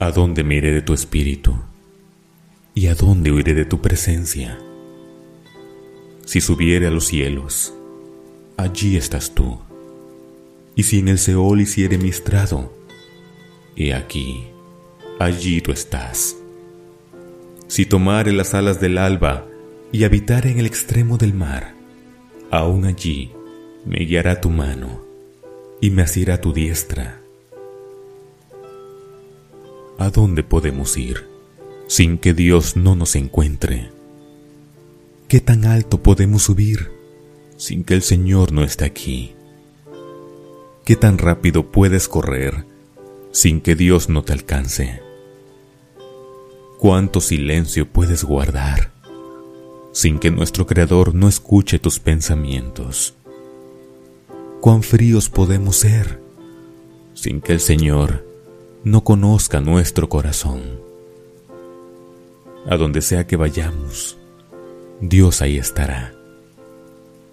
¿A dónde me iré de tu espíritu? ¿Y a dónde huiré de tu presencia? Si subiere a los cielos, allí estás tú. Y si en el Seol hiciere mi estrado, he aquí, allí tú estás. Si tomare las alas del alba y habitare en el extremo del mar, aún allí me guiará tu mano y me asirá tu diestra. ¿A dónde podemos ir sin que Dios no nos encuentre? ¿Qué tan alto podemos subir sin que el Señor no esté aquí? ¿Qué tan rápido puedes correr sin que Dios no te alcance? ¿Cuánto silencio puedes guardar sin que nuestro Creador no escuche tus pensamientos? ¿Cuán fríos podemos ser sin que el Señor no conozca nuestro corazón. A donde sea que vayamos, Dios ahí estará.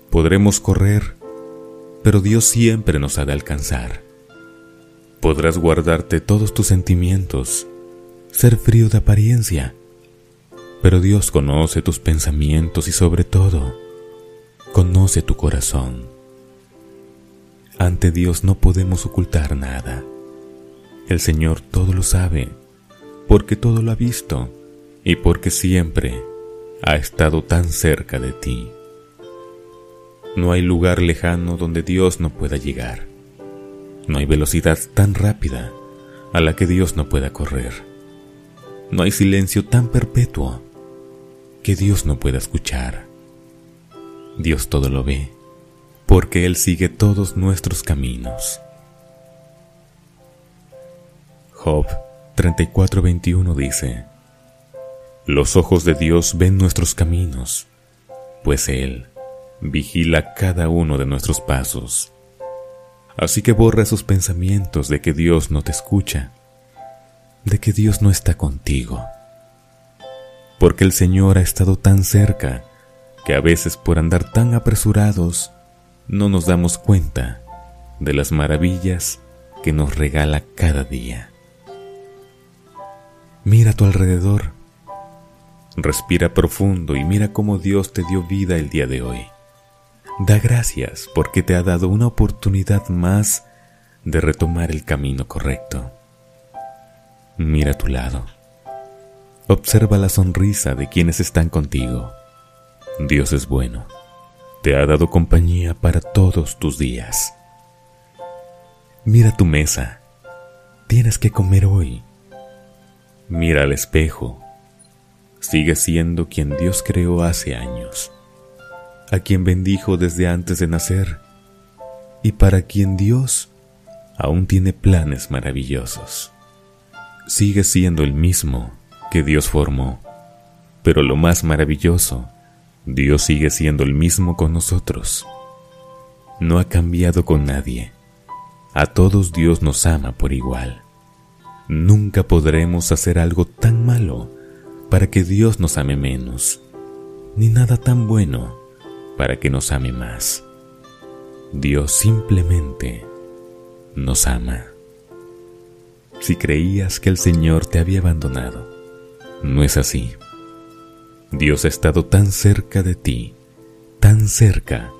Podremos correr, pero Dios siempre nos ha de alcanzar. Podrás guardarte todos tus sentimientos, ser frío de apariencia, pero Dios conoce tus pensamientos y sobre todo, conoce tu corazón. Ante Dios no podemos ocultar nada. El Señor todo lo sabe, porque todo lo ha visto y porque siempre ha estado tan cerca de ti. No hay lugar lejano donde Dios no pueda llegar. No hay velocidad tan rápida a la que Dios no pueda correr. No hay silencio tan perpetuo que Dios no pueda escuchar. Dios todo lo ve, porque Él sigue todos nuestros caminos. Job 34:21 dice, Los ojos de Dios ven nuestros caminos, pues Él vigila cada uno de nuestros pasos. Así que borra esos pensamientos de que Dios no te escucha, de que Dios no está contigo. Porque el Señor ha estado tan cerca que a veces por andar tan apresurados no nos damos cuenta de las maravillas que nos regala cada día. Mira a tu alrededor. Respira profundo y mira cómo Dios te dio vida el día de hoy. Da gracias porque te ha dado una oportunidad más de retomar el camino correcto. Mira a tu lado. Observa la sonrisa de quienes están contigo. Dios es bueno. Te ha dado compañía para todos tus días. Mira tu mesa. Tienes que comer hoy Mira al espejo. Sigue siendo quien Dios creó hace años, a quien bendijo desde antes de nacer y para quien Dios aún tiene planes maravillosos. Sigue siendo el mismo que Dios formó, pero lo más maravilloso, Dios sigue siendo el mismo con nosotros. No ha cambiado con nadie. A todos Dios nos ama por igual. Nunca podremos hacer algo tan malo para que Dios nos ame menos, ni nada tan bueno para que nos ame más. Dios simplemente nos ama. Si creías que el Señor te había abandonado, no es así. Dios ha estado tan cerca de ti, tan cerca,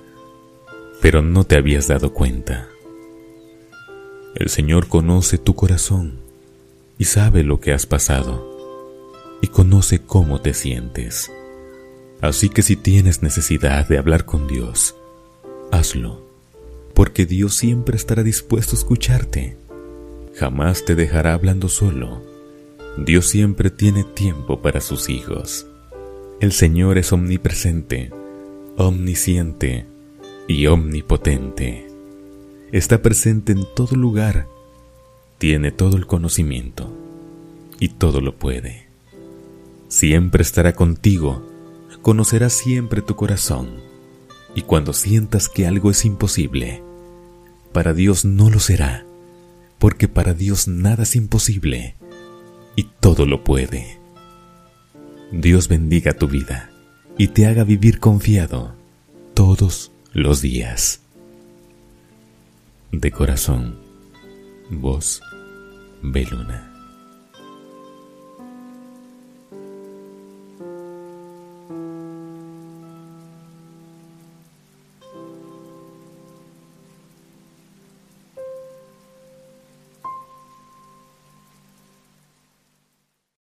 pero no te habías dado cuenta. El Señor conoce tu corazón y sabe lo que has pasado y conoce cómo te sientes. Así que si tienes necesidad de hablar con Dios, hazlo, porque Dios siempre estará dispuesto a escucharte. Jamás te dejará hablando solo. Dios siempre tiene tiempo para sus hijos. El Señor es omnipresente, omnisciente y omnipotente. Está presente en todo lugar tiene todo el conocimiento y todo lo puede. Siempre estará contigo, conocerá siempre tu corazón y cuando sientas que algo es imposible, para Dios no lo será, porque para Dios nada es imposible y todo lo puede. Dios bendiga tu vida y te haga vivir confiado todos los días. De corazón, vos Beluna.